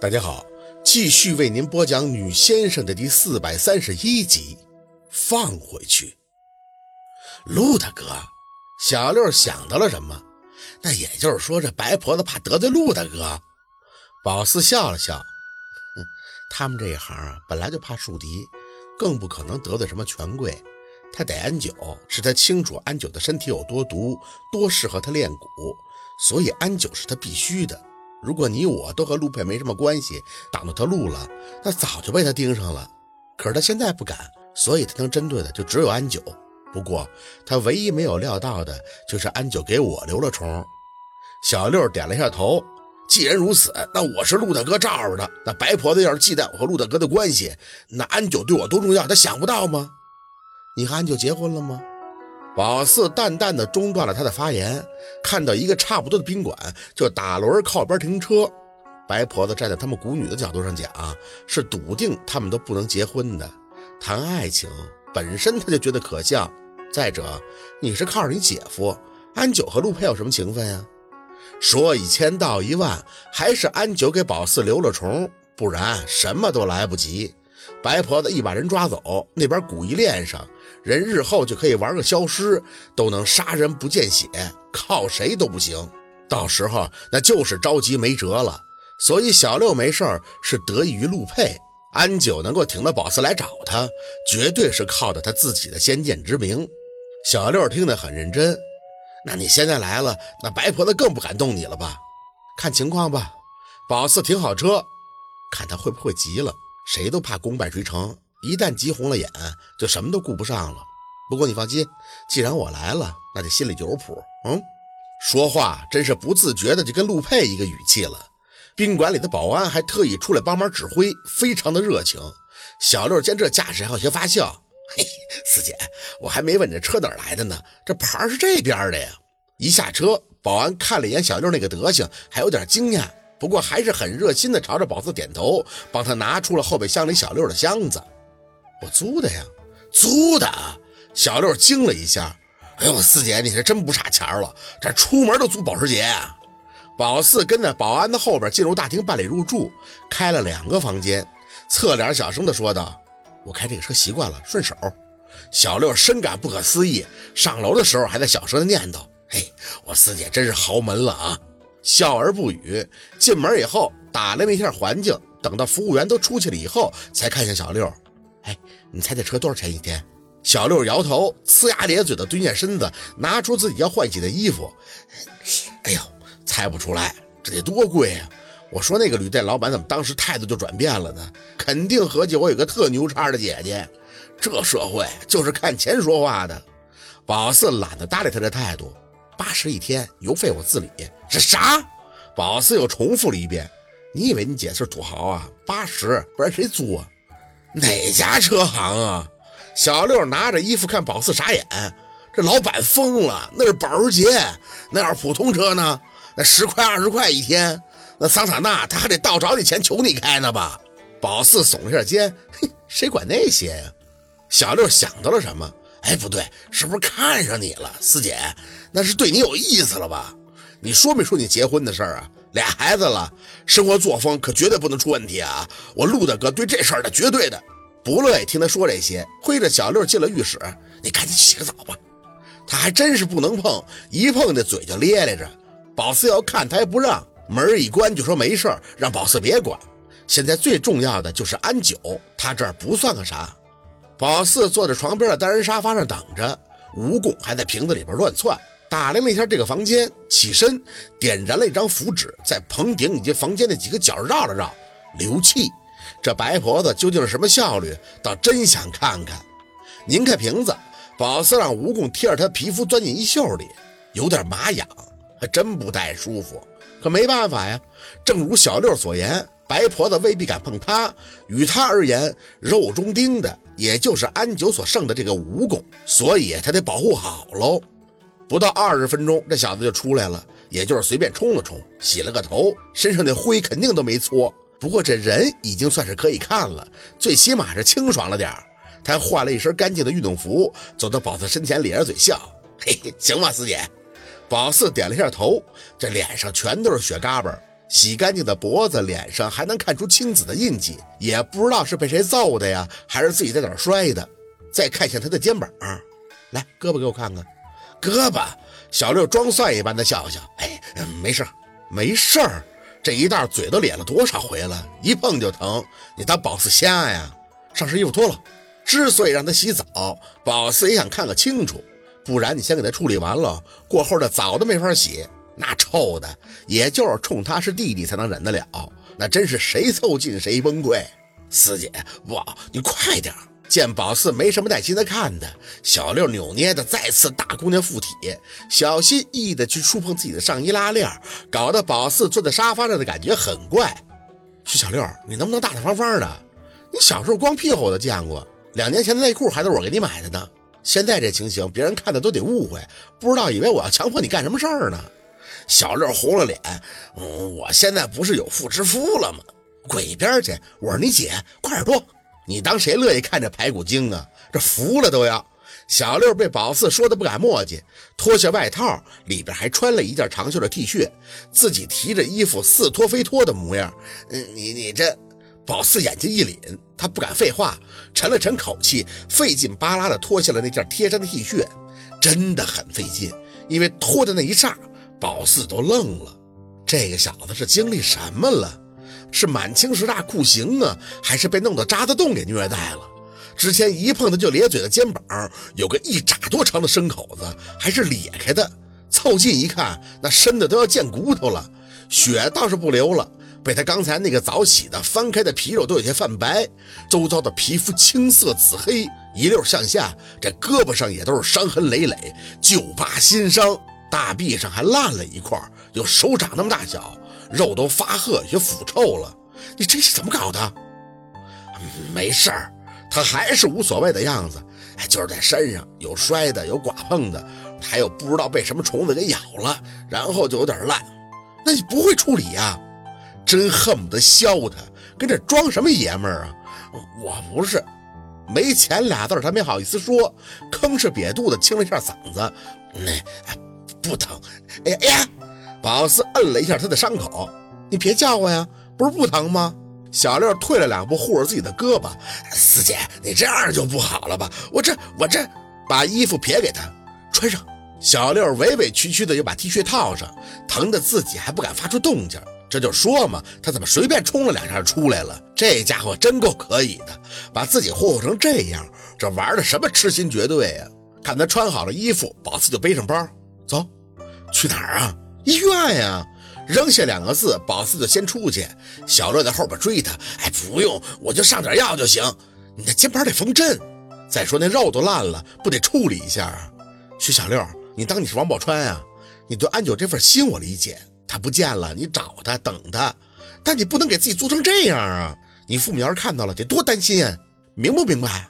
大家好，继续为您播讲《女先生》的第四百三十一集。放回去，陆大哥，小六想到了什么？那也就是说，这白婆子怕得罪陆大哥。宝四笑了笑，哼，他们这一行啊，本来就怕树敌，更不可能得罪什么权贵。他得安九，是他清楚安九的身体有多毒，多适合他练蛊，所以安九是他必须的。如果你我都和陆佩没什么关系，挡到他路了，那早就被他盯上了。可是他现在不敢，所以他能针对的就只有安九。不过他唯一没有料到的就是安九给我留了虫。小六点了一下头，既然如此，那我是陆大哥罩着的。那白婆子要是忌惮我和陆大哥的关系，那安九对我多重要，他想不到吗？你和安九结婚了吗？宝四淡淡的中断了他的发言，看到一个差不多的宾馆，就打轮靠边停车。白婆子站在他们古女的角度上讲，是笃定他们都不能结婚的。谈爱情本身他就觉得可笑。再者，你是靠着你姐夫安九和陆佩有什么情分呀？说一千道一万，还是安九给宝四留了虫，不然什么都来不及。白婆子一把人抓走，那边蛊一练上。人日后就可以玩个消失，都能杀人不见血，靠谁都不行。到时候那就是着急没辙了。所以小六没事是得益于陆佩，安九能够挺到宝四来找他，绝对是靠着他自己的先见之明。小六听得很认真。那你现在来了，那白婆子更不敢动你了吧？看情况吧。宝四停好车，看他会不会急了。谁都怕功败垂成。一旦急红了眼，就什么都顾不上了。不过你放心，既然我来了，那就心里就有谱。嗯，说话真是不自觉的就跟陆佩一个语气了。宾馆里的保安还特意出来帮忙指挥，非常的热情。小六见这架势，还有些发笑。嘿，四姐，我还没问这车哪来的呢，这牌是这边的呀。一下车，保安看了一眼小六那个德行，还有点惊讶，不过还是很热心的朝着宝四点头，帮他拿出了后备箱里小六的箱子。我租的呀，租的。小六惊了一下，哎呦，四姐，你是真不差钱了，这出门都租保时捷啊！宝四跟在保安的后边进入大厅办理入住，开了两个房间，侧脸小声的说道：“我开这个车习惯了，顺手。”小六深感不可思议，上楼的时候还在小声的念叨：“嘿，我四姐真是豪门了啊！”笑而不语。进门以后打量了一下环境，等到服务员都出去了以后，才看向小六。哎，你猜这车多少钱一天？小六摇头，呲牙咧嘴的蹲下身子，拿出自己要换洗的衣服。哎呦，猜不出来，这得多贵啊！我说那个旅店老板怎么当时态度就转变了呢？肯定合计我有个特牛叉的姐姐。这社会就是看钱说话的。宝四懒得搭理他的态度。八十一天，油费我自理。这啥？宝四又重复了一遍。你以为你姐是土豪啊？八十，不然谁租啊？哪家车行啊？小六拿着衣服看宝四傻眼，这老板疯了，那是保时捷，那要是普通车呢？那十块二十块一天，那桑塔纳他还得倒找你钱求你开呢吧？宝四耸了下肩，嘿，谁管那些呀？小六想到了什么？哎，不对，是不是看上你了，四姐？那是对你有意思了吧？你说没说你结婚的事儿啊？俩孩子了，生活作风可绝对不能出问题啊！我陆大哥对这事儿的绝对的不乐意听他说这些，挥着小六进了浴室。你赶紧洗个澡吧。他还真是不能碰，一碰这嘴就咧咧着。宝四要看他还不让，门一关就说没事让宝四别管。现在最重要的就是安九，他这儿不算个啥。宝四坐在床边的单人沙发上等着，蜈蚣还在瓶子里边乱窜。打量了一下这个房间，起身点燃了一张符纸，在棚顶以及房间的几个角绕了绕，流气。这白婆子究竟是什么效率？倒真想看看。拧开瓶子，宝四让蜈蚣贴着他皮肤钻进衣袖里，有点麻痒，还真不太舒服。可没办法呀，正如小六所言，白婆子未必敢碰他，与他而言，肉中钉的也就是安九所剩的这个蜈蚣，所以他得保护好喽。不到二十分钟，这小子就出来了，也就是随便冲了冲，洗了个头，身上的灰肯定都没搓。不过这人已经算是可以看了，最起码是清爽了点他换了一身干净的运动服，走到宝四身前，咧着嘴笑：“嘿嘿，行吧，四姐。”宝四点了一下头，这脸上全都是血嘎巴。洗干净的脖子，脸上还能看出青紫的印记，也不知道是被谁揍的呀，还是自己在哪摔的。再看一下他的肩膀，来，胳膊给我看看。胳膊，小六装蒜一般的笑笑，哎，没事没事。这一袋嘴都咧了多少回了，一碰就疼。你当宝四瞎呀？上身衣服脱了。之所以让他洗澡，宝四也想看个清楚，不然你先给他处理完了，过后的澡都没法洗。那臭的，也就是冲他是弟弟才能忍得了，那真是谁凑近谁崩溃。四姐，哇，你快点！见宝四没什么耐心的看的，小六扭捏的再次大姑娘附体，小心翼翼的去触碰自己的上衣拉链，搞得宝四坐在沙发上的感觉很怪。徐小六，你能不能大大方方的？你小时候光屁股我都见过，两年前的内裤还都是我给你买的呢。现在这情形，别人看的都得误会，不知道以为我要强迫你干什么事儿呢。小六红了脸，嗯，我现在不是有妇之夫了吗？滚一边去！我是你姐，快点脱！你当谁乐意看这排骨精啊？这服了都要！小六被宝四说的不敢墨迹，脱下外套，里边还穿了一件长袖的 T 恤，自己提着衣服似脱非脱的模样。嗯，你你这……宝四眼睛一凛，他不敢废话，沉了沉口气，费劲巴拉的脱下了那件贴身的 T 恤，真的很费劲，因为脱的那一刹。宝四都愣了，这个小子是经历什么了？是满清十大酷刑啊，还是被弄到渣滓洞给虐待了？之前一碰他就咧嘴的肩膀，有个一拃多长的深口子，还是裂开的。凑近一看，那深的都要见骨头了，血倒是不流了，被他刚才那个早洗的翻开的皮肉都有些泛白，周遭的皮肤青色紫黑，一溜向下，这胳膊上也都是伤痕累累，旧疤新伤。大臂上还烂了一块，有手掌那么大小，肉都发褐，有腐臭了。你这是怎么搞的？没事儿，他还是无所谓的样子。哎，就是在身上有摔的，有剐碰的，还有不知道被什么虫子给咬了，然后就有点烂。那你不会处理呀？真恨不得削他，跟这装什么爷们儿啊？我不是，没钱俩字他没好意思说，吭哧瘪肚子清了一下嗓子。那。不疼，哎呀哎呀！宝四摁了一下他的伤口，你别叫我呀，不是不疼吗？小六退了两步，护着自己的胳膊。四姐，你这样就不好了吧？我这我这，把衣服撇给他穿上。小六委委屈屈的又把 T 恤套上，疼的自己还不敢发出动静。这就说嘛，他怎么随便冲了两下出来了？这家伙真够可以的，把自己霍霍成这样，这玩的什么痴心绝对呀？看他穿好了衣服，宝四就背上包。走，去哪儿啊？医院呀！扔下两个字，宝四就先出去。小乐在后边追他。哎，不用，我就上点药就行。你那肩膀得缝针。再说那肉都烂了，不得处理一下啊？徐小六，你当你是王宝钏呀？你对安九这份心我理解，他不见了，你找他等他，但你不能给自己做成这样啊！你父母要是看到了，得多担心啊！明不明白？